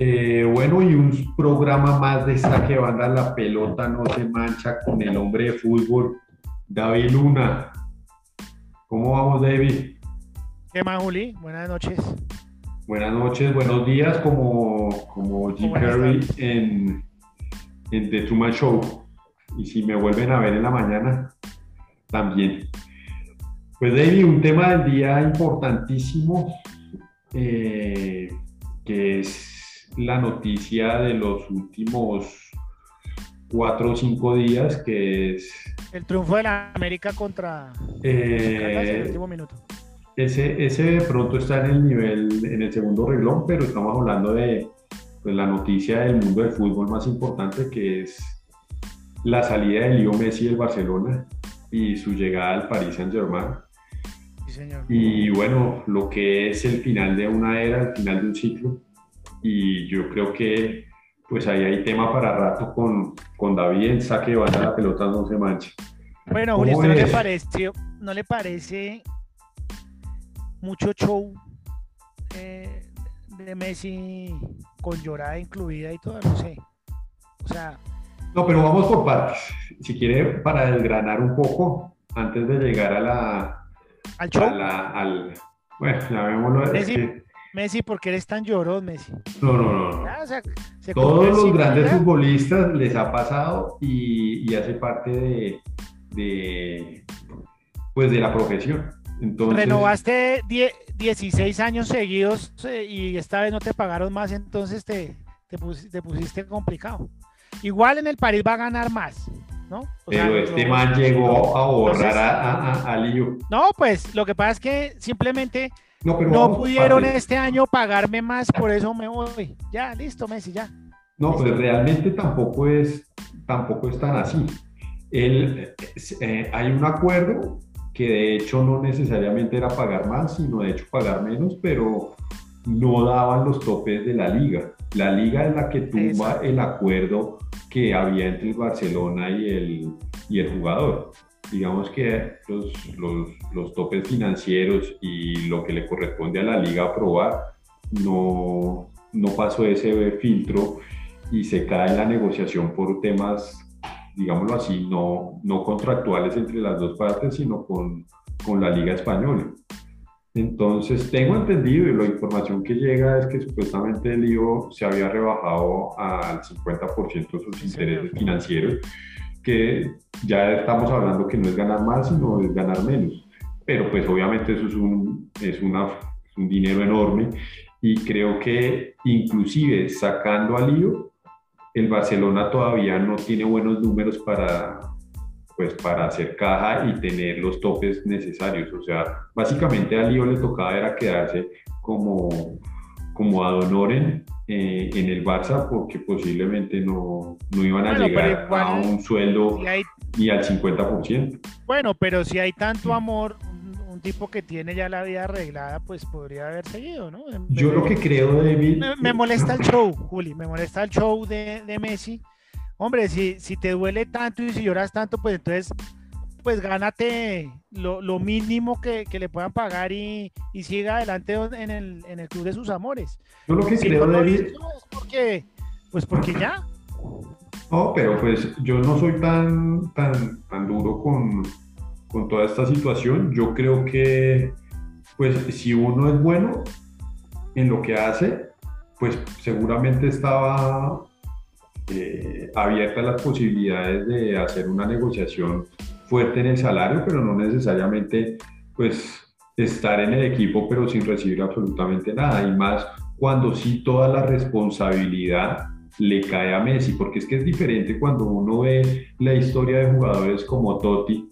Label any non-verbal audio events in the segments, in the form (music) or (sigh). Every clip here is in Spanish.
Eh, bueno, y un programa más de esta que banda La Pelota No Se Mancha con el hombre de fútbol, David Luna. ¿Cómo vamos, David? ¿Qué más, Juli? Buenas noches. Buenas noches, buenos días, como, como Jim Carrey en, en The Truman Show. Y si me vuelven a ver en la mañana, también. Pues, David, un tema del día importantísimo, eh, que es la noticia de los últimos cuatro o cinco días, que es... El triunfo de la América contra... Eh, el último minuto. Ese, ese de pronto está en el nivel, en el segundo reglón, pero estamos hablando de pues, la noticia del mundo del fútbol más importante, que es la salida de Leo Messi del Barcelona y su llegada al Paris Saint Germain. Sí, señor. Y bueno, lo que es el final de una era, el final de un ciclo y yo creo que pues ahí hay tema para rato con, con David, el saque de banda, la pelota no se mancha. Bueno, Julio, ¿no le, parece, ¿no le parece mucho show eh, de Messi con llorada incluida y todo? No sé. O sea... No, pero vamos por partes. Si quiere, para desgranar un poco, antes de llegar a la... ¿Al show? al, bueno, llamémoslo... Messi, Messi, ¿por qué eres tan llorón, Messi? No, no, no. Todos los grandes futbolistas les ha pasado y, hace parte de, pues de la profesión. Entonces, Renovaste 16 años seguidos eh, y esta vez no te pagaron más, entonces te, te, pusiste, complicado. Igual en el París va a ganar más, ¿no? pero este man llegó a borrar a, a, a Lío. No, pues lo que pasa es que simplemente no, pudieron este año pagarme más, por eso me voy. Ya, listo, Messi, ya. No, pues realmente tampoco es, tampoco es tan así. El, eh, hay un acuerdo que de hecho no necesariamente era pagar más, sino de hecho pagar menos, pero no daban los topes de la liga. La liga es la que tumba el acuerdo que había entre el Barcelona y el, y el jugador digamos que los, los, los, topes financieros y lo que le corresponde a la liga aprobar no, no pasó ese filtro y se cae la negociación por temas, digámoslo así, no, no contractuales entre las dos partes, sino con, con la liga española. Entonces, tengo entendido y la información que llega es que supuestamente el IVO se había rebajado al 50% sus intereses financieros que ya estamos hablando que no es ganar más, sino es ganar menos. Pero pues obviamente eso es un, es una, un dinero enorme y creo que inclusive sacando al lío, el Barcelona todavía no tiene buenos números para, pues, para hacer caja y tener los topes necesarios. O sea, básicamente al lío le tocaba era quedarse como, como a Donoren eh, en el Barça porque posiblemente no, no iban a llegar a un sueldo ni al 50%. Bueno, pero si hay tanto amor, un, tipo que tiene ya la vida arreglada, pues podría haber seguido, ¿no? Yo lo que creo, David... Me, me molesta el show, Juli, me molesta el show de, de Messi. Hombre, si, si te duele tanto y si lloras tanto, pues entonces pues gánate lo, mínimo que, le puedan pagar y, siga adelante en el, en el club de sus amores. Yo lo que creo, David. porque, pues porque ya. No, pero pues yo no soy tan, tan, tan duro con, con toda esta situación. Yo creo que, pues, si uno es bueno en lo que hace, pues seguramente estaba eh, abierta las posibilidades de hacer una negociación fuerte en el salario, pero no necesariamente pues estar en el equipo pero sin recibir absolutamente nada. Y más cuando sí toda la responsabilidad le cae a Messi, porque es que es diferente cuando uno ve la historia de jugadores como Totti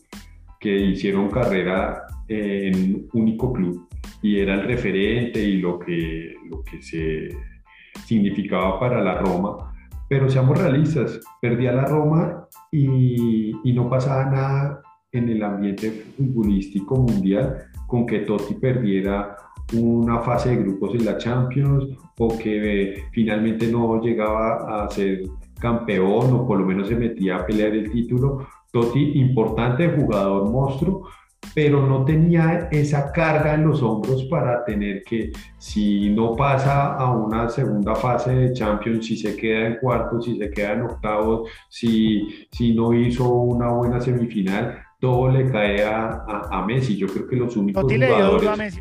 que hicieron carrera en un único club y era el referente y lo que, lo que se significaba para la Roma pero seamos realistas, perdía la Roma y, y, no pasaba nada en el ambiente futbolístico mundial con que Totti perdiera una fase de grupos en la Champions o que finalmente no llegaba a ser campeón o por lo menos se metía a pelear el título. Totti, importante jugador monstruo, pero no tenía esa carga en los hombros para tener que, si no pasa a una segunda fase de Champions, si se queda en cuartos, si se queda en octavos, si, si no hizo una buena semifinal, todo le cae a, a, Messi. Yo creo que los únicos jugadores... A Messi,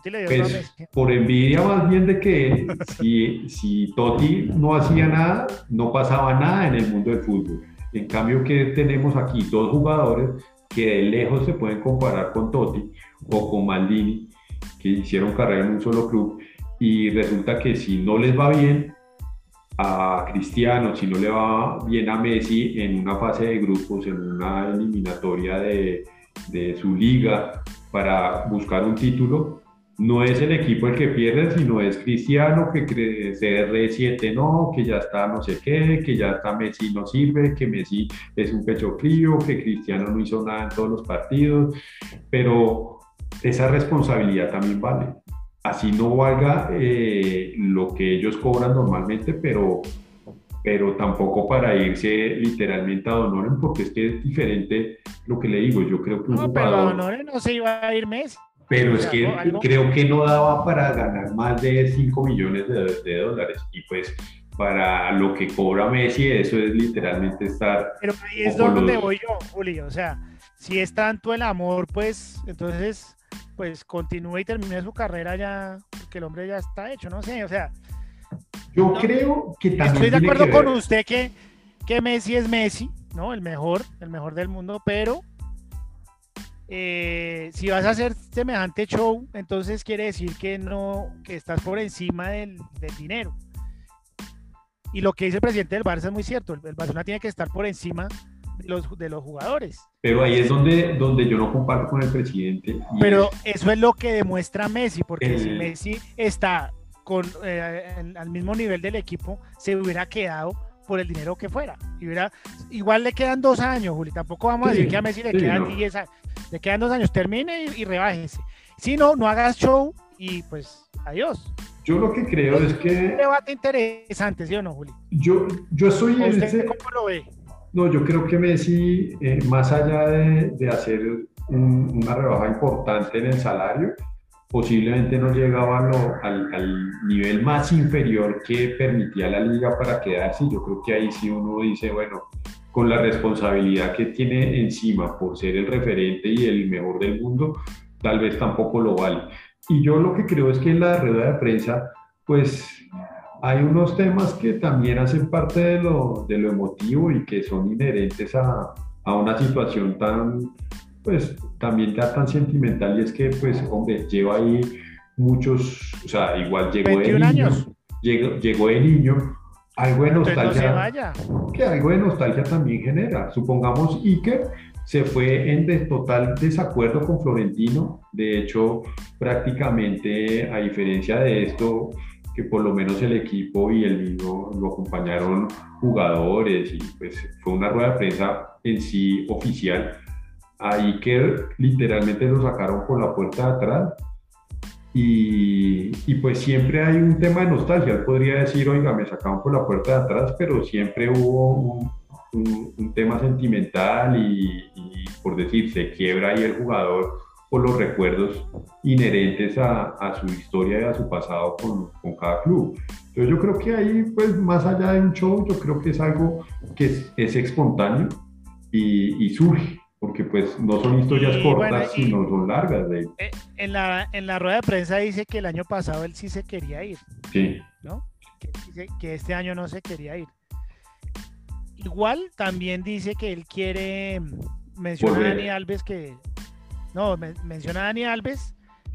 pues, por envidia más bien de que (laughs) si, si Totti no hacía nada, no pasaba nada en el mundo del fútbol. En cambio que tenemos aquí dos jugadores que de lejos se pueden comparar con Totti o con Maldini, que hicieron carrera en un solo club, y resulta que si no les va bien a Cristiano, si no le va bien a Messi en una fase de grupos, en una eliminatoria de, de su liga para buscar un título, no es el equipo el que pierde, sino es Cristiano que cree CR7 no, que ya está no sé qué, que ya está Messi no sirve, que Messi es un pecho frío, que Cristiano no hizo nada en todos los partidos, pero esa responsabilidad también vale. Así no valga eh, lo que ellos cobran normalmente, pero, pero tampoco para irse literalmente a Donoren, porque es que es diferente lo que le digo. Yo creo que un no, pero a Donoren no se iba a ir Messi. Pero es que creo que no daba para ganar más de 5 millones de, dólares. Y pues para lo que cobra Messi, eso es literalmente estar... Pero ahí es donde voy yo, Julio. O sea, si es tanto el amor, pues entonces pues continúe y termine su carrera ya, porque el hombre ya está hecho, no sé, o sea... Yo creo que también... Estoy de acuerdo con usted que, que Messi es Messi, ¿no? El mejor, el mejor del mundo, pero eh, si vas a hacer semejante show, entonces quiere decir que no, que estás por encima del, dinero. Y lo que dice el presidente del Barça es muy cierto, el, Barcelona tiene que estar por encima de los, de los jugadores. Pero ahí es donde, donde yo no comparto con el presidente. Pero eso es lo que demuestra Messi, porque si Messi está con, eh, al mismo nivel del equipo, se hubiera quedado por el dinero que fuera. Y igual le quedan dos años, Juli. Tampoco vamos a decir que a Messi le quedan diez años. Le quedan dos años. Termine y, y rebájense. Si no, no hagas show y pues adiós. Yo lo que creo es, que. Un debate interesante, ¿sí o no, Juli? Yo, yo soy. ¿Usted cómo lo ve? No, yo creo que Messi, eh, más allá de, de hacer una rebaja importante en el salario, posiblemente no llegaba al, al, nivel más inferior que permitía la liga para quedarse. Yo creo que ahí sí uno dice, bueno, con la responsabilidad que tiene encima por ser el referente y el mejor del mundo, tal vez tampoco lo vale. Y yo lo que creo es que en la rueda de prensa, pues hay unos temas que también hacen parte de lo, de lo emotivo y que son inherentes a, a una situación tan pues también tan sentimental y es que, pues, hombre, lleva ahí muchos, o sea, igual llegó de niño. Llegó, llegó de niño, algo de nostalgia, que algo de nostalgia también genera. Supongamos Iker se fue en total desacuerdo con Florentino, de hecho, prácticamente a diferencia de esto, que por lo menos el equipo y el mismo lo acompañaron jugadores y pues fue una rueda de prensa en sí oficial. A Iker literalmente lo sacaron por la puerta de atrás y, y, pues siempre hay un tema de nostalgia. Él podría decir, oiga, me sacaron por la puerta de atrás, pero siempre hubo un, un, tema sentimental y, por decir, se quiebra ahí el jugador por los recuerdos inherentes a, a su historia y a su pasado con, con, cada club. Entonces yo creo que ahí, pues más allá de un show, yo creo que es algo que es, es espontáneo y, y surge porque pues no son historias cortas, sino son largas. De... Eh, en, la, en la rueda de prensa dice que el año pasado él sí se quería ir. Sí. ¿no? Que, que este año no se quería ir. Igual también dice que él quiere, menciona a Dani Alves que, no, menciona a Dani Alves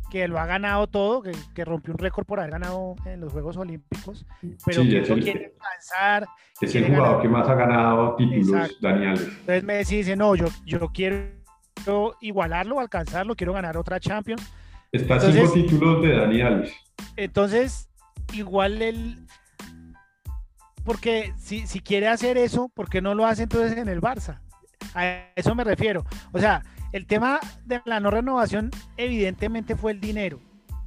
que lo ha ganado todo, que, rompió un récord por haber ganado en los Juegos Olímpicos, pero que no quiere alcanzar. Es el jugador que más ha ganado títulos, Daniel. Entonces Messi dice, no, yo, yo quiero igualarlo, alcanzarlo, quiero ganar otra Champions. Está cinco títulos de Daniel. Entonces, igual él, porque si, si quiere hacer eso, ¿por qué no lo hace entonces en el Barça? A eso me refiero. O sea, el tema de la no renovación evidentemente fue el dinero.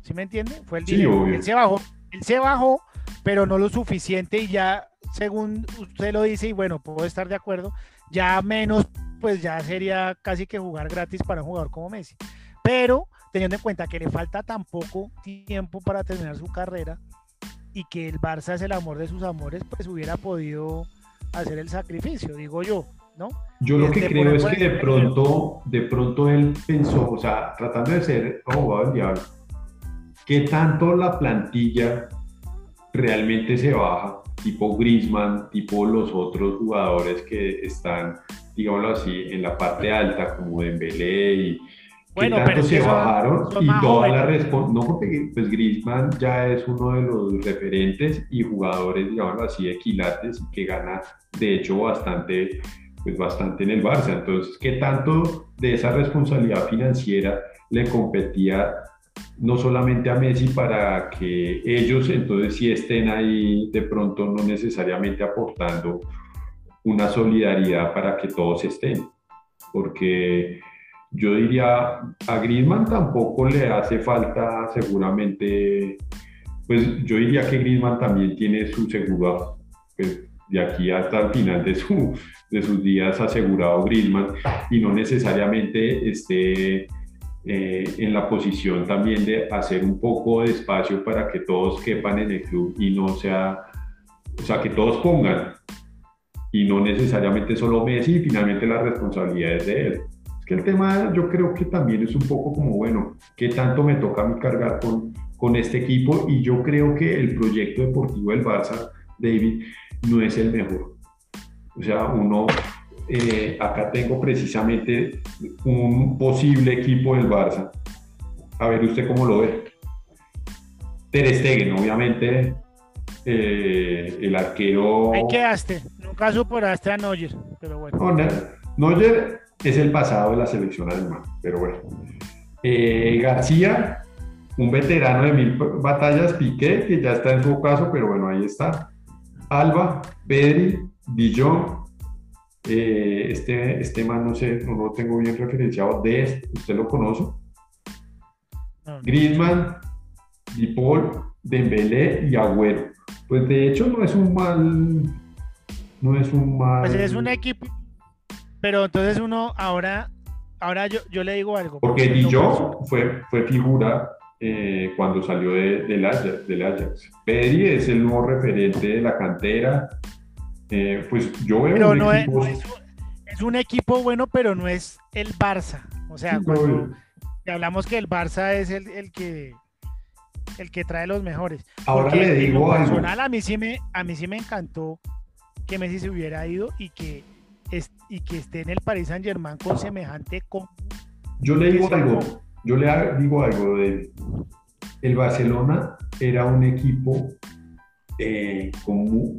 ¿Sí me entiende? Fue el dinero. él se bajó, él se bajó, pero no lo suficiente y ya, según usted lo dice, y bueno, puedo estar de acuerdo, ya menos pues ya sería casi que jugar gratis para un jugador como Messi. Pero teniendo en cuenta que le falta tan poco tiempo para terminar su carrera y que el Barça es el amor de sus amores, pues hubiera podido hacer el sacrificio, digo yo, ¿no? Yo lo que creo es que de pronto, de pronto él pensó, o sea, tratando de ser abogado del diablo, ¿qué tanto la plantilla realmente se baja? Tipo Grisman, tipo los otros jugadores que están, digámoslo así, en la parte alta, como Dembélé y bueno, tanto se bajaron y toda la respuesta, no porque pues Griezmann ya es uno de los referentes y jugadores, digámoslo así, equilates y que gana de hecho bastante, pues bastante en el Barça. Entonces, ¿qué tanto de esa responsabilidad financiera le competía no solamente a Messi para que ellos entonces sí estén ahí de pronto no necesariamente aportando una solidaridad para que todos estén? Porque yo diría, a Griezmann tampoco le hace falta seguramente, pues yo diría que Griezmann también tiene su seguro, de aquí hasta el final de, su, de sus días asegurado Griezmann y no necesariamente esté eh, en la posición también de hacer un poco de espacio para que todos quepan en el club y no sea, o sea, que todos pongan y no necesariamente solo Messi y finalmente la responsabilidad es de él. Es que el tema yo creo que también es un poco como, bueno, ¿qué tanto me toca a mí cargar con, con este equipo? Y yo creo que el proyecto deportivo del Barça, David, no es el mejor. O sea, uno, eh, acá tengo precisamente un posible equipo del Barça. A ver usted cómo lo ve. Ter Stegen, obviamente, eh, el arquero... Ahí quedaste, nunca superaste a Neuer, pero bueno. No, Neuer es el pasado de la selección alemana, pero bueno. Eh, García, un veterano de mil batallas, Piqué, que ya está en su caso, pero bueno, ahí está. Alba, Pedri, Dijon, eh, este, este man no sé, no lo tengo bien referenciado, de ¿usted lo conoce? Griezmann, Dipol, Dembélé y Agüero. Pues de hecho no es un mal, no es un mal. Pues es un equipo pero entonces uno ahora, ahora yo, yo le digo algo. Porque Dijon fue, fue figura eh, cuando salió de, del, Ajax, del Ajax. Pedri es el nuevo referente de la cantera. Eh, pues yo veo pero no es, es, un, equipo bueno, pero no es el Barça. O sea, cuando hablamos que el Barça es el, el que el que trae los mejores. Ahora le digo personal, A mí, sí me, a mí sí me encantó que Messi se hubiera ido y que y que esté en el Paris Saint Germain con semejante Yo le digo algo, yo le digo algo de el Barcelona era un equipo eh, con,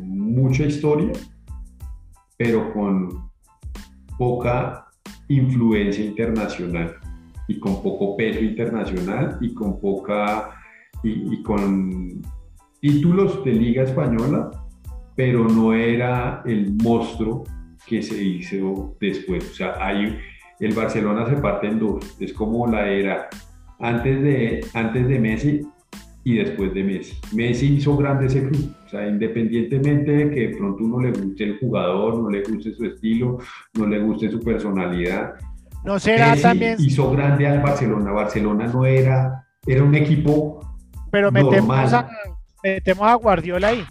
mucha historia, pero con poca influencia internacional y con poco peso internacional y con poca y con títulos de liga española pero no era el monstruo que se hizo después. O sea, hay, el Barcelona se parte en dos. Es como la era antes de, antes de Messi y después de Messi. Messi hizo grande ese club. O sea, independientemente de que de pronto uno le guste el jugador, no le guste su estilo, no le guste su personalidad. No será también. Hizo grande al Barcelona. Barcelona no era, era un equipo. Pero metemos, A, metemos a Guardiola ahí.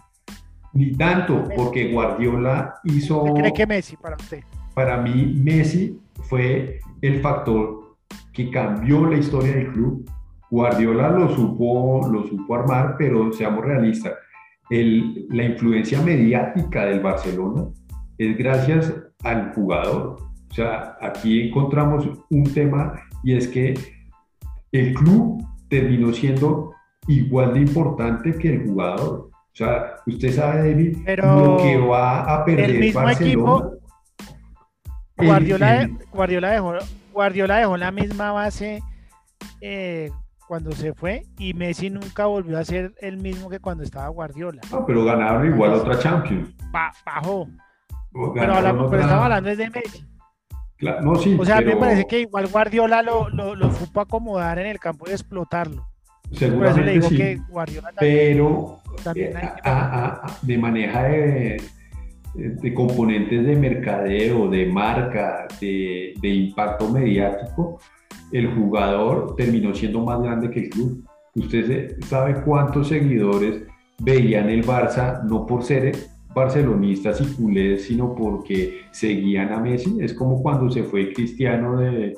Ni tanto, porque Guardiola hizo... ¿Qué cree que Messi para usted? Para mí, Messi fue el factor que cambió la historia del club. Guardiola lo supo, lo supo armar, pero seamos realistas, el, la influencia mediática del Barcelona es gracias al jugador. O sea, aquí encontramos un tema y es que el club terminó siendo igual de importante que el jugador. O sea, usted sabe, David, lo que va a perder el mismo Barcelona. Equipo, Guardiola, Guardiola, dejó, Guardiola dejó la misma base eh, cuando se fue y Messi nunca volvió a ser el mismo que cuando estaba Guardiola. No, pero ganaron igual otra Champions. bajó. Pero, hablamos, pero estaba hablando de Messi. no, sí, o sea, a mí me parece que igual Guardiola lo, lo, lo supo acomodar en el campo y explotarlo. Seguramente sí, pero de maneja de, de componentes de mercadeo, de marca, de, de impacto mediático, el jugador terminó siendo más grande que el club. Usted sabe cuántos seguidores veían el Barça no por ser barcelonistas y culés, sino porque seguían a Messi. Es como cuando se fue Cristiano de,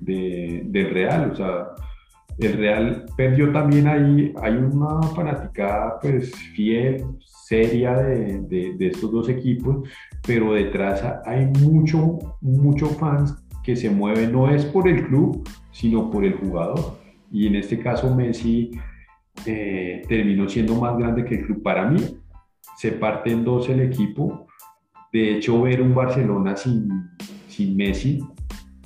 del Real. O sea, el Real perdió también ahí. Hay una fanaticada pues fiel, seria de, de, estos dos equipos, pero detrás hay mucho, mucho fans que se mueven, no es por el club, sino por el jugador. Y en este caso Messi eh, terminó siendo más grande que el club. Para mí, se parte en dos el equipo. De hecho, ver un Barcelona sin, sin Messi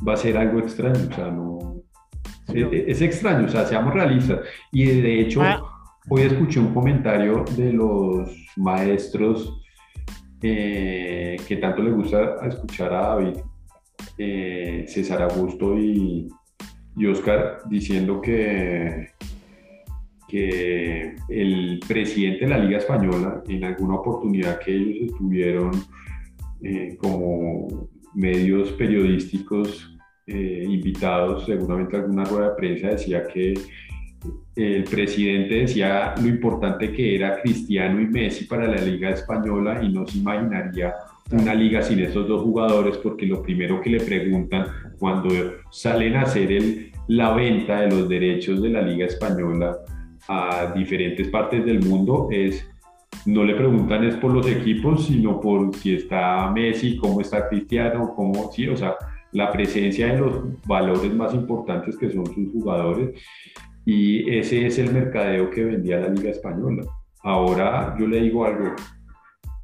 va a ser algo extraño. O sea, no, es, extraño, o sea, seamos realistas. Y de hecho, ah. hoy escuché un comentario de los maestros eh, que tanto le gusta escuchar a David, eh, César Augusto y, y Oscar, diciendo que que el presidente de la Liga Española, en alguna oportunidad que ellos estuvieron eh, como medios periodísticos eh, invitados, seguramente alguna rueda de prensa, decía que el presidente decía lo importante que era Cristiano y Messi para la Liga Española y no se imaginaría una liga sin esos dos jugadores porque lo primero que le preguntan cuando salen a hacer la venta de los derechos de la Liga Española a diferentes partes del mundo es, no le preguntan es por los equipos, sino por si está Messi, cómo está Cristiano, cómo, sí, o sea, la presencia de los valores más importantes que son sus jugadores. Y ese es el mercadeo que vendía la Liga Española. Ahora yo le digo algo,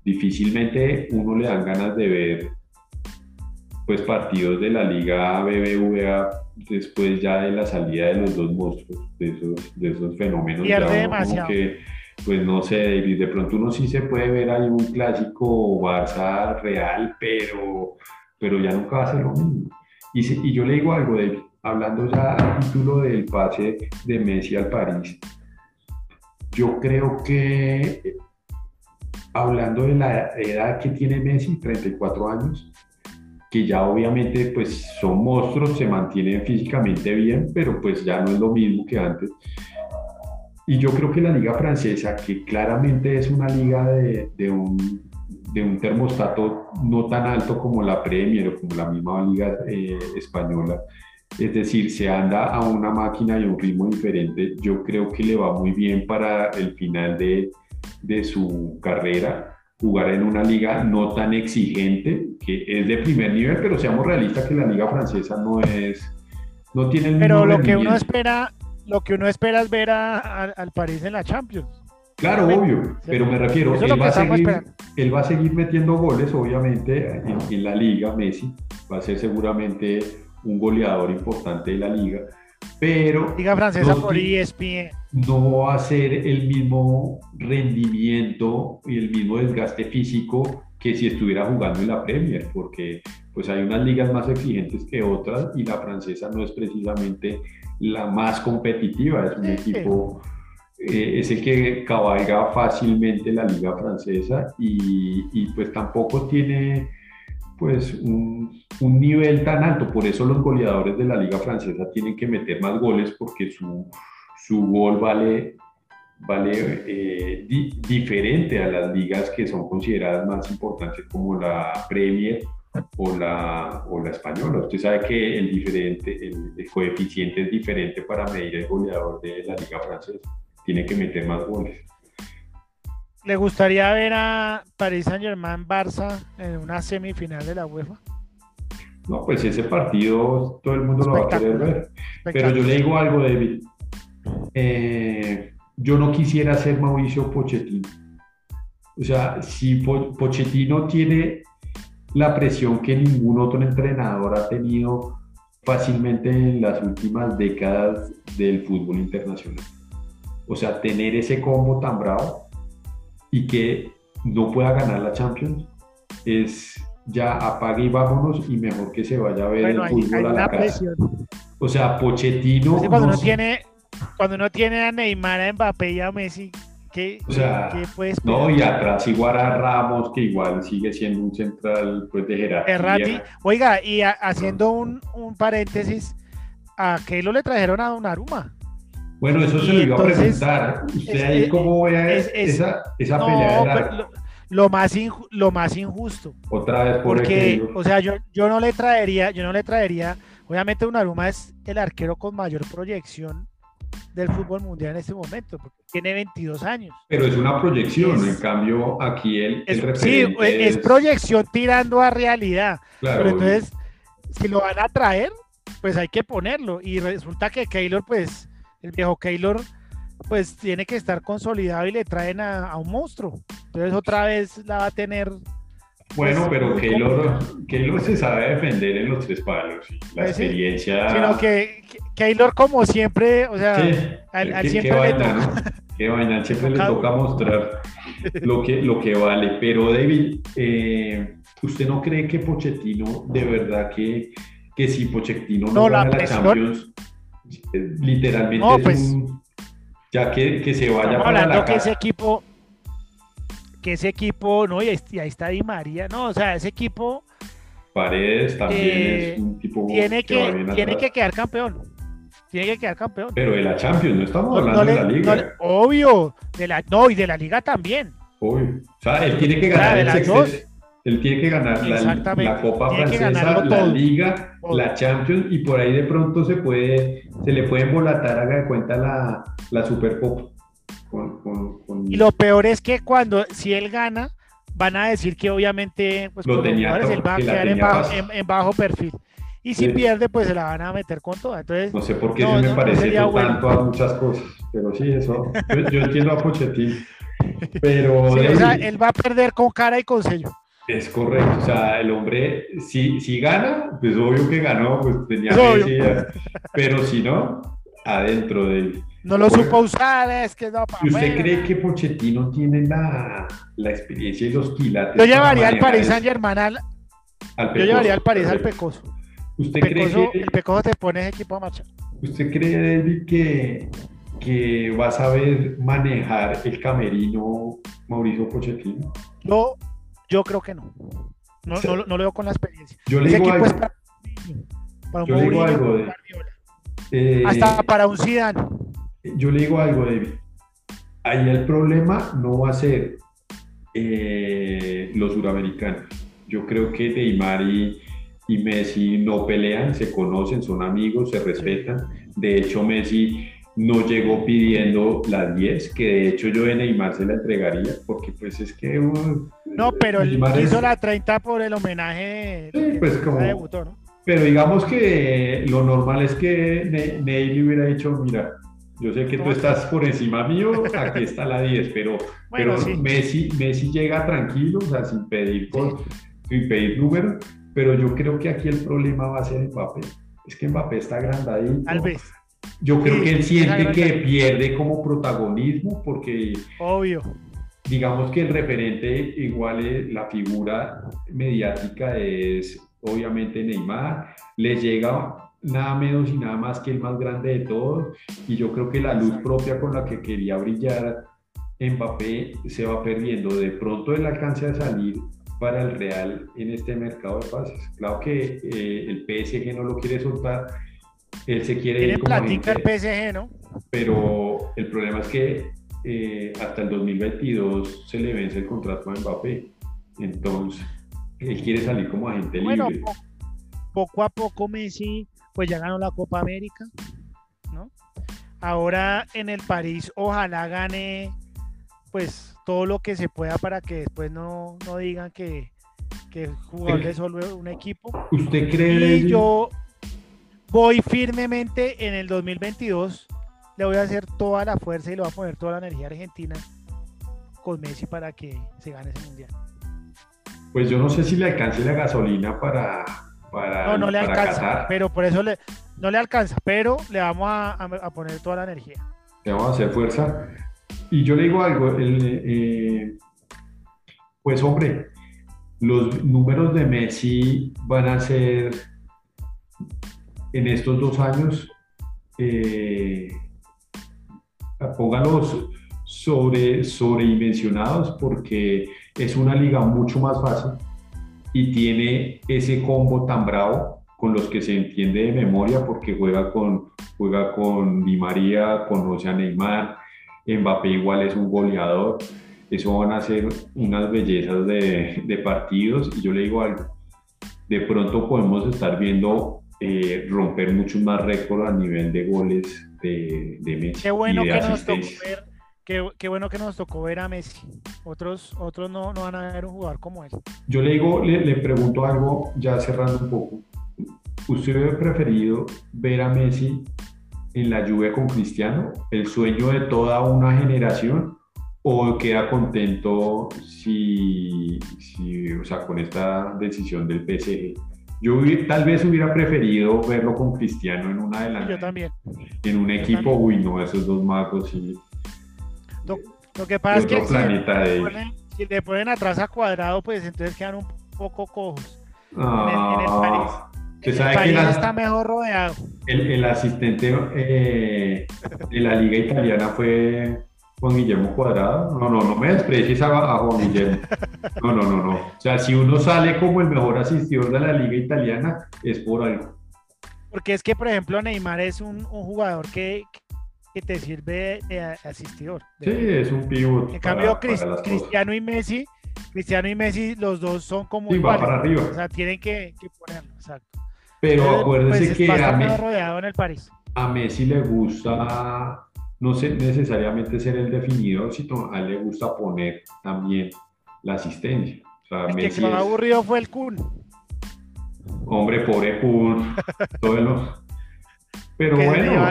difícilmente uno le dan ganas de ver pues partidos de la Liga BBVA después ya de la salida de los dos monstruos, de esos, de esos fenómenos. demasiado. que, pues no sé, de pronto uno sí se puede ver ahí un clásico Barça real, pero, pero ya nunca va a ser lo mismo. Y, y yo le digo algo, David, hablando ya al título del pase de Messi al París, yo creo que hablando de la edad que tiene Messi, 34 años, que ya obviamente pues son monstruos, se mantienen físicamente bien, pero pues ya no es lo mismo que antes. Y yo creo que la liga francesa, que claramente es una liga de, de, un, de un, termostato no tan alto como la Premier o como la misma liga eh, española, es decir, se anda a una máquina y un ritmo diferente, yo creo que le va muy bien para el final de, de su carrera jugar en una liga no tan exigente, que es de primer nivel, pero seamos realistas que la liga francesa no es, no tiene el Pero lo que uno espera, lo que uno espera es ver al París en la Champions. Claro, obvio, pero me refiero, él va, a seguir, él va, a seguir, metiendo goles, obviamente, en, la liga, Messi, va a ser seguramente un goleador importante de la liga, pero... Liga francesa por ESPN no va a ser el mismo rendimiento y el mismo desgaste físico que si estuviera jugando en la Premier, porque pues hay unas ligas más exigentes que otras y la francesa no es precisamente la más competitiva, es un equipo, eh, es el que cabalga fácilmente la liga francesa y, y pues tampoco tiene pues un, nivel tan alto, por eso los goleadores de la liga francesa tienen que meter más goles porque su su gol vale, vale eh, diferente a las ligas que son consideradas más importantes como la Premier o la, o la española. Usted sabe que el, diferente, el, coeficiente es diferente para medir el goleador de la liga francesa. Tiene que meter más goles. ¿Le gustaría ver a Paris Saint Germain Barça en una semifinal de la UEFA? No, pues ese partido todo el mundo lo va a querer ver. Pero yo le digo algo, David. Eh, yo no quisiera ser Mauricio Pochettino. O sea, si Pochettino tiene la presión que ningún otro entrenador ha tenido fácilmente en las últimas décadas del fútbol internacional. O sea, tener ese combo tan bravo y que no pueda ganar la Champions es ya apague y vámonos y mejor que se vaya a ver el fútbol a la casa. O sea, Pochettino... cuando no tiene cuando uno tiene a Neymar, a Mbappé y a Messi, ¿qué, O sea, qué puedes No, y atrás igual a Ramos, que igual sigue siendo un central pues, de jerarquía. Oiga, y a- haciendo un, un paréntesis, a Keylor le trajeron a Donnarumma. Bueno, eso se lo iba a preguntar. ¿Usted es- ahí cómo ve es- es- esa, esa No, pelea de lo, lo más inju- lo más injusto, Otra vez por porque, o sea, yo, yo no le traería, yo no le traería, obviamente Donnarumma es el arquero con mayor proyección del fútbol mundial en este momento, porque tiene 22 años. Pero es una proyección, Es- en cambio aquí el Es, sí, es proyección tirando a realidad. claro, Pero entonces, si lo van a traer, pues hay que ponerlo. Y resulta que Keylor, pues, el viejo Keylor, pues tiene que estar consolidado y le traen a, a un monstruo. Entonces otra vez la va a tener. bueno, pues, pero Keylor. Keylor se sabe defender en los tres palos. La Pues sí, experiencia... Sino que que- Keylor, como siempre, o sea, al- al qué- siempre qué le vaina, toca. ¿no? Qué vaina, siempre le toca toca mostrar lo que, lo que vale. Pero David, eh, ¿usted no cree que Pochettino, de verdad que, que si Pochettino no, No, la gana la presión- Champions, literalmente No, es pues, un... Ya que, que se vaya para hablando la que ese equipo, que ese equipo, no, y ahí, y ahí está Di María, no, o sea, ese equipo Paredes también eh, es un tipo tiene que, tiene que quedar campeón. Tiene que quedar campeón. Pero de la Champions, no estamos No- hablando no de la Liga. obvio, de la, no, y de la liga también. Obvio. O sea, él tiene que O sea, ganar de el las dos. Él tiene que ganar la, la Copa Tiene Francesa, la todo. Liga, Todo. la Champions y por ahí de pronto se puede, se le puede embolatar, haga de cuenta la, la Supercopa. Con, con, con- Y lo peor es que cuando, si él gana, van a decir que obviamente, pues Lo tenía todo, él va a quedar en bajo, en- en bajo perfil. Y si Sí. pierde, pues se la van a meter con toda. Entonces, No sé por qué No, se me no, no parece eso bueno. tanto a muchas cosas, pero sí, eso. Yo, yo entiendo a Pochettino. (laughs) Pero sí, o sea, él va a perder con cara y con sello. Es correcto, o sea, el hombre, si, si gana, pues obvio que ganó, pues tenía. Messi, pero si no, adentro de él. No lo Bueno. supo usar, es que no, ¿Y usted cree que Pochettino tiene la, la experiencia y los quilates? Yo llevaría al Paris? Saint Germain al, Al yo llevaría al París al. Pecoso. ¿Usted Pecoso cree, el Pecoso te pone ese equipo a marcha. que, ¿Usted cree, David, que, que va a saber manejar el camerino Mauricio Pochettino? Yo, yo creo que no. No, Sí. no, no lo veo con la experiencia. Yo le Ese digo equipo algo, para un Yo le digo algo para eh, Hasta para un Zidane. Yo le digo algo, David. Ahí el problema no va a ser eh, los suramericanos. Yo creo que Neymar y, y Messi no pelean, se conocen, son amigos, se respetan. De hecho, Messi no llegó pidiendo las 10, que de hecho yo de Neymar se la entregaría, porque pues es que... uh, No, pero él hizo la 30 por el homenaje. Sí, de- pues, como- debutó, ¿no? Pero digamos que lo normal es que Ne- Ney le hubiera dicho, mira, yo sé que tú estás por encima mío, aquí está la 10, pero, (laughs) Bueno, pero sí. Messi, Messi llega tranquilo, o sea, sin pedir, con- sin pedir número, pero yo creo que aquí el problema va a ser Mbappé. Es que Mbappé está agrandadito. Tal vez. Yo creo Sí, que él sí, siente que pierde como protagonismo porque Obvio. Digamos que el referente igual es la figura mediática es obviamente Neymar, le llega nada menos y nada más que el más grande de todos. Y yo creo que la luz propia con la que quería brillar Mbappé se va perdiendo, de pronto él alcance a salir para el Real en este mercado de pases. Claro que eh, el PSG no lo quiere soltar, él se quiere Tiene ir como platica el agente PSG, ¿no? pero el problema es que eh, hasta el 2022 se le vence el contrato a Mbappé. Entonces, él quiere salir como agente Bueno, libre. po- poco a poco Messi pues ya ganó la Copa América, ¿no? Ahora en el París ojalá gane pues todo lo que se pueda para que después no, no digan que, que jugador es solo un equipo. ¿Usted cree Y yo voy firmemente en el 2022, le voy a hacer toda la fuerza y le voy a poner toda la energía argentina con Messi para que se gane ese mundial. Pues yo no sé si le alcance la gasolina para, para, No, no le para alcanza, Qatar. pero por eso le, no le alcanza, pero le vamos a, a- poner toda la energía. Le vamos a hacer fuerza. Y yo le digo algo, el, eh, pues hombre, los números de Messi van a ser en estos dos años, eh, póngalos sobre, sobredimensionados porque es una liga mucho más fácil y tiene ese combo tan bravo con los que se entiende de memoria porque juega con, juega con Di María, conoce a Neymar, Mbappé igual es un goleador, eso van a ser unas bellezas de, partidos y yo le digo algo, de pronto podemos estar viendo eh, romper muchos más récords a nivel de goles de, de Messi. Qué bueno que nos tocó ver Qué, bueno que nos tocó ver a Messi. Otros, otros no, no van a ver un jugador como él. Yo le digo, le, le pregunto algo, ya cerrando un poco. ¿Usted hubiera preferido ver a Messi en la lluvia con Cristiano, el sueño de toda una generación, o queda contento si, si o sea, con esta decisión del PSG? Yo tal vez hubiera preferido verlo con Cristiano en una de las. Yo también. En un equipo, uy, no, esos dos magos sí. Lo, que pasa es que si, le ponen, atrás a cuadrado, pues entonces quedan un poco cojos. en, el, ah, París. está mejor rodeado. El, asistente eh, de la liga italiana fue Juan Guillermo Cuadrado. No, no, no me desprecies a, Juan Guillermo. No, no, no, no. O sea, si uno sale como el mejor asistidor de la liga italiana, es por algo. Porque es que, por ejemplo, Neymar es un jugador que, que te sirve de asistidor. sí, es un pivot. En cambio, Cristiano y Messi, Cristiano y Messi, los dos son como sí, va para arriba. O sea, tienen que, ponerlo, exacto. Pero acuérdese pues, que a, Messi, rodeado en el París. a Messi le gusta no sé, necesariamente ser el definidor, sino a él le gusta poner también la asistencia. O sea, el Messi que aburrido fue el Kun. Hombre, pobre Kun. (laughs) Pero bueno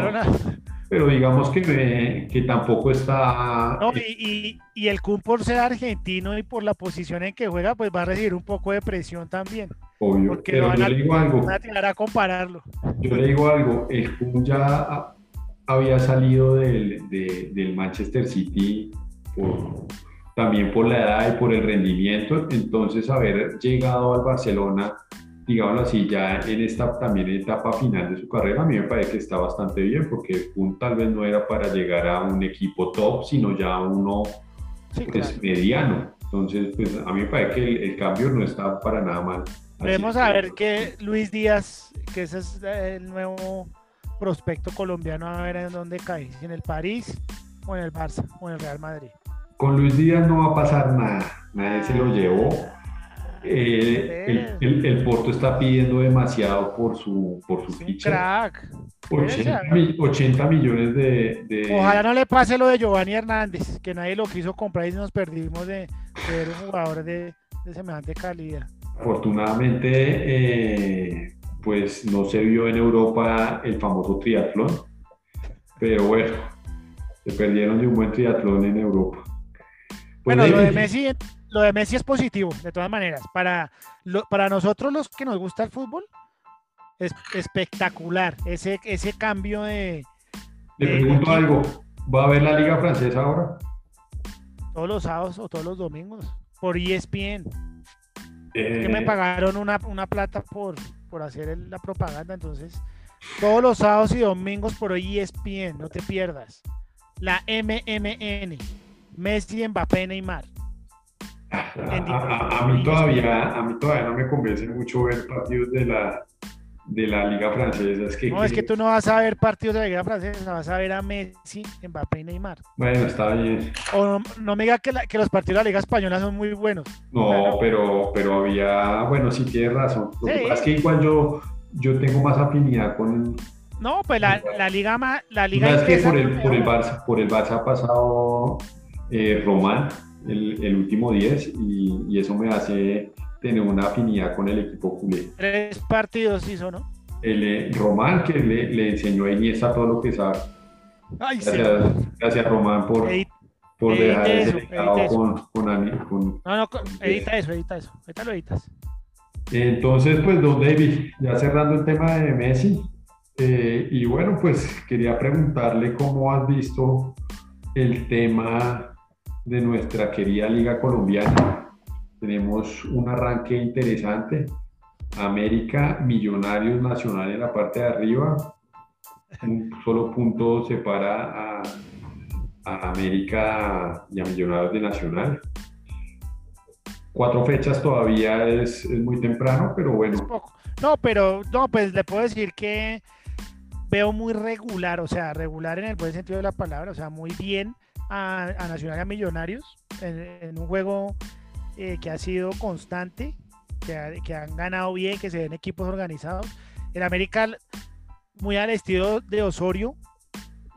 pero digamos que, que tampoco está... No, y, y, el Kun por ser argentino y por la posición en que juega, pues va a recibir un poco de presión también. Obvio, porque pero yo le digo algo. Van a tirar a compararlo. Yo le digo algo, el Kun ya había salido del, del Manchester City también por la edad y por el rendimiento, entonces haber llegado al Barcelona digámoslo así, ya en esta también etapa final de su carrera, a mí me parece que está bastante bien, porque un tal vez no era para llegar a un equipo top, sino ya a uno pues, mediano. Entonces, pues a mí me parece que el, cambio no está para nada mal. Veremos a ver que Luis Díaz, que ese es el nuevo prospecto colombiano, a ver en dónde cae, si en el París o en el Barça o en el Real Madrid. Con Luis Díaz no va a pasar nada, nadie se lo llevó eh, el, el, Porto está pidiendo demasiado por su, por su ficha. Crack. 80, millones de, Ojalá no le pase lo de Giovanni Hernández, que nadie lo quiso comprar y nos perdimos de, ver un jugador de, semejante calidad. Afortunadamente, eh, pues no se vio en Europa el famoso triatlón, pero bueno, se perdieron de un buen triatlón en Europa. Pues bueno, lo de Messi lo de Messi es positivo, de todas maneras. Para, para nosotros los que nos gusta el fútbol, es espectacular ese, ese cambio de... Le pregunto algo, ¿va a haber la Liga Francesa ahora? Todos los sábados o todos los domingos, por ESPN. que me eh. pagaron una, plata por, por hacer la propaganda, entonces todos los sábados y domingos por ESPN, no te pierdas. La MMN, Messi, Mbappé, Neymar. A, mí todavía, a mí todavía no me convence mucho ver partidos de la, de la Liga Francesa. Es que, no, es que tú no vas a ver partidos de la Liga Francesa, vas a ver a Messi, Mbappé y Neymar. Bueno, está bien. O no, me diga que, que, los partidos de la Liga Española son muy buenos. No, pero, pero había, bueno, sí tienes razón. Lo que pasa es que igual yo, yo tengo más afinidad con... No, pues la, la Liga... La Liga es que por el, por, el Barça, por el Barça ha pasado eh, Román el, último 10 y, eso me hace tener una afinidad con el equipo culé. Tres partidos hizo, ¿no? El eh, Román que le, enseñó a Iniesta todo lo que sabe. Ay, gracias, sí. gracias Román por, por dejar eso, con, con, No, no, edita eso, edita eso. Ahorita lo editas. Entonces, pues, don David, ya cerrando el tema de Messi, eh, y bueno, pues quería preguntarle cómo has visto el tema de nuestra querida Liga Colombiana. Tenemos un arranque interesante. América, Millonarios Nacional en la parte de arriba. Un solo punto separa a América y a Millonarios de Nacional. Cuatro fechas todavía es, muy temprano, pero bueno. No, pero no, pues le puedo decir que veo muy regular, o sea, regular en el buen sentido de la palabra, o sea, muy bien a, Nacional y a Millonarios en, un juego eh, que ha sido constante, que, que, han ganado bien, que se ven equipos organizados. El América, muy al estilo de Osorio,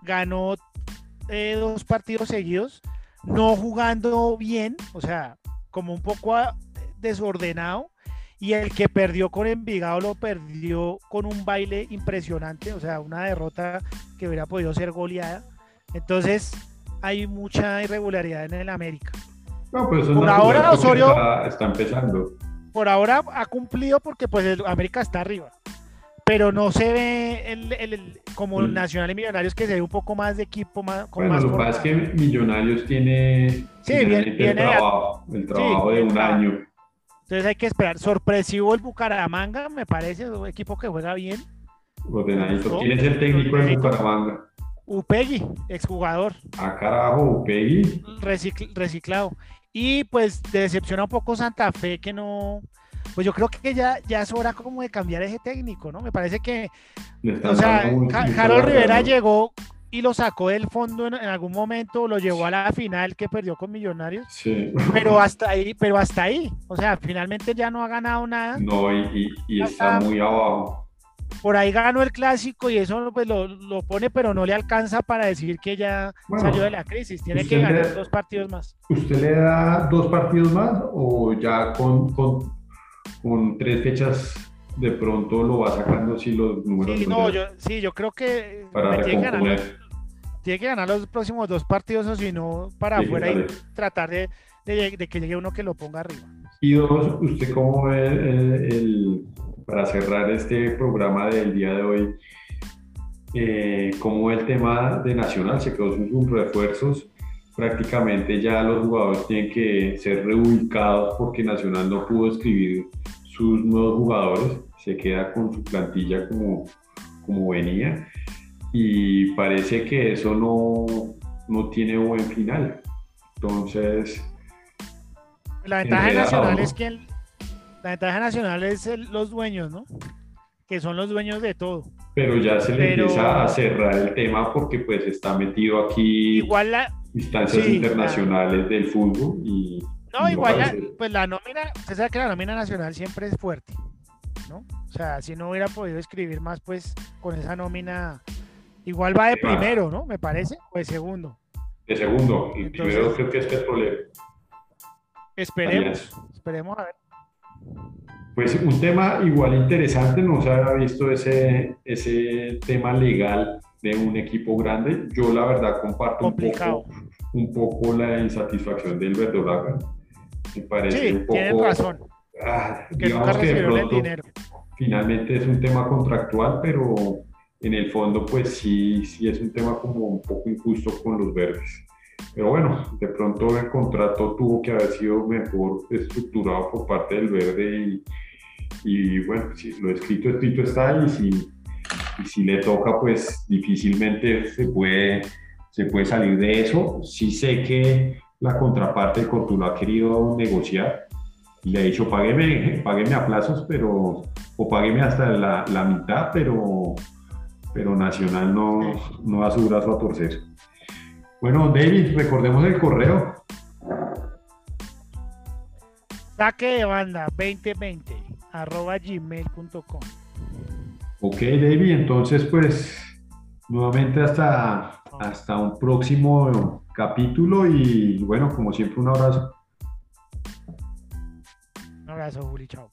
ganó eh, dos partidos seguidos, no jugando bien, o sea, como un poco desordenado. Y el que perdió con Envigado lo perdió con un baile impresionante, o sea, una derrota que hubiera podido ser goleada. Entonces, hay mucha irregularidad en el América. No, pues por ahora Osorio está, empezando. Por ahora ha cumplido porque pues el América está arriba pero no se ve el, como mm. Nacional y Millonarios que se ve un poco más de equipo más con bueno, lo que pasa es que Millonarios tiene, sí, el trabajo, el trabajo de un año. Entonces hay que esperar. Sorpresivo el Bucaramanga, me parece, un equipo que juega bien. ¿Quién es el técnico del Bucaramanga? Upegui, exjugador. Ah, carajo, Upegui. reciclado. Y pues decepciona un poco Santa Fe que no, pues yo creo que ya, ya es hora como de cambiar ese técnico, ¿no? Me parece que, o sea, Harold Rivera llegó y lo sacó del fondo en, algún momento, lo llevó a la final que perdió con Millonarios. Sí. Pero hasta ahí, pero hasta ahí. O sea, finalmente ya no ha ganado nada. No, y, y, está muy abajo. Por ahí ganó el clásico y eso pues lo, lo pone, pero no le alcanza para decir que ya salió de la crisis. Tiene que ganar dos partidos más. ¿Usted le da dos partidos más o ya con, con con tres fechas de pronto lo va sacando si los números. Sí, no, yo, sí, yo creo que tiene, que ganar, los próximos dos partidos o si no, para afuera y tratar de, que llegue uno que lo ponga arriba. Y dos, ¿usted cómo ve el, para cerrar este programa del día de hoy, eh, cómo el tema de Nacional se quedó sin sus refuerzos? prácticamente ya los jugadores tienen que ser reubicados porque Nacional no pudo escribir sus nuevos jugadores, se queda con su plantilla como, como venía y parece que eso no, no tiene buen final. Entonces... La ventaja nacional es que la ventaja nacional es los dueños, ¿no? Que son los dueños de todo. Pero ya se le empieza a cerrar el tema porque pues está metido aquí. Igual la, instancias internacionales del fútbol y... No, igual, pues la nómina, usted sabe que la nómina nacional siempre es fuerte, ¿no? O sea, si no hubiera podido escribir más, pues con esa nómina, igual va de primero, ¿no? Me parece, o de segundo. De segundo, y primero creo que es problema Esperemos, esperemos a ver. Pues un tema igual interesante, no se había visto ese, ese tema legal de un equipo grande. Yo la verdad comparto un poco, un poco, la insatisfacción del Verdolaga. Me parece un poco... razón. Ah, digamos que de pronto, finalmente es un tema contractual, pero en el fondo pues sí, sí es un tema como un poco injusto con los verdes. Pero bueno, de pronto el contrato tuvo que haber sido mejor estructurado por parte del verde y, y bueno, si lo escrito, escrito está y si si le toca, pues difícilmente se puede, se puede salir de eso. Sí sé que la contraparte de Cortulo ha querido negociar y le ha dicho, págueme, págueme a plazos, pero, o págueme hasta la, la mitad, pero, pero Nacional no, no da su brazo a torcer. Bueno, David, recordemos el correo. Saque de banda 2020 arroba gmail.com. Ok, David, entonces pues nuevamente hasta, hasta un próximo capítulo y bueno, como siempre un abrazo. Un abrazo, Juli, chao.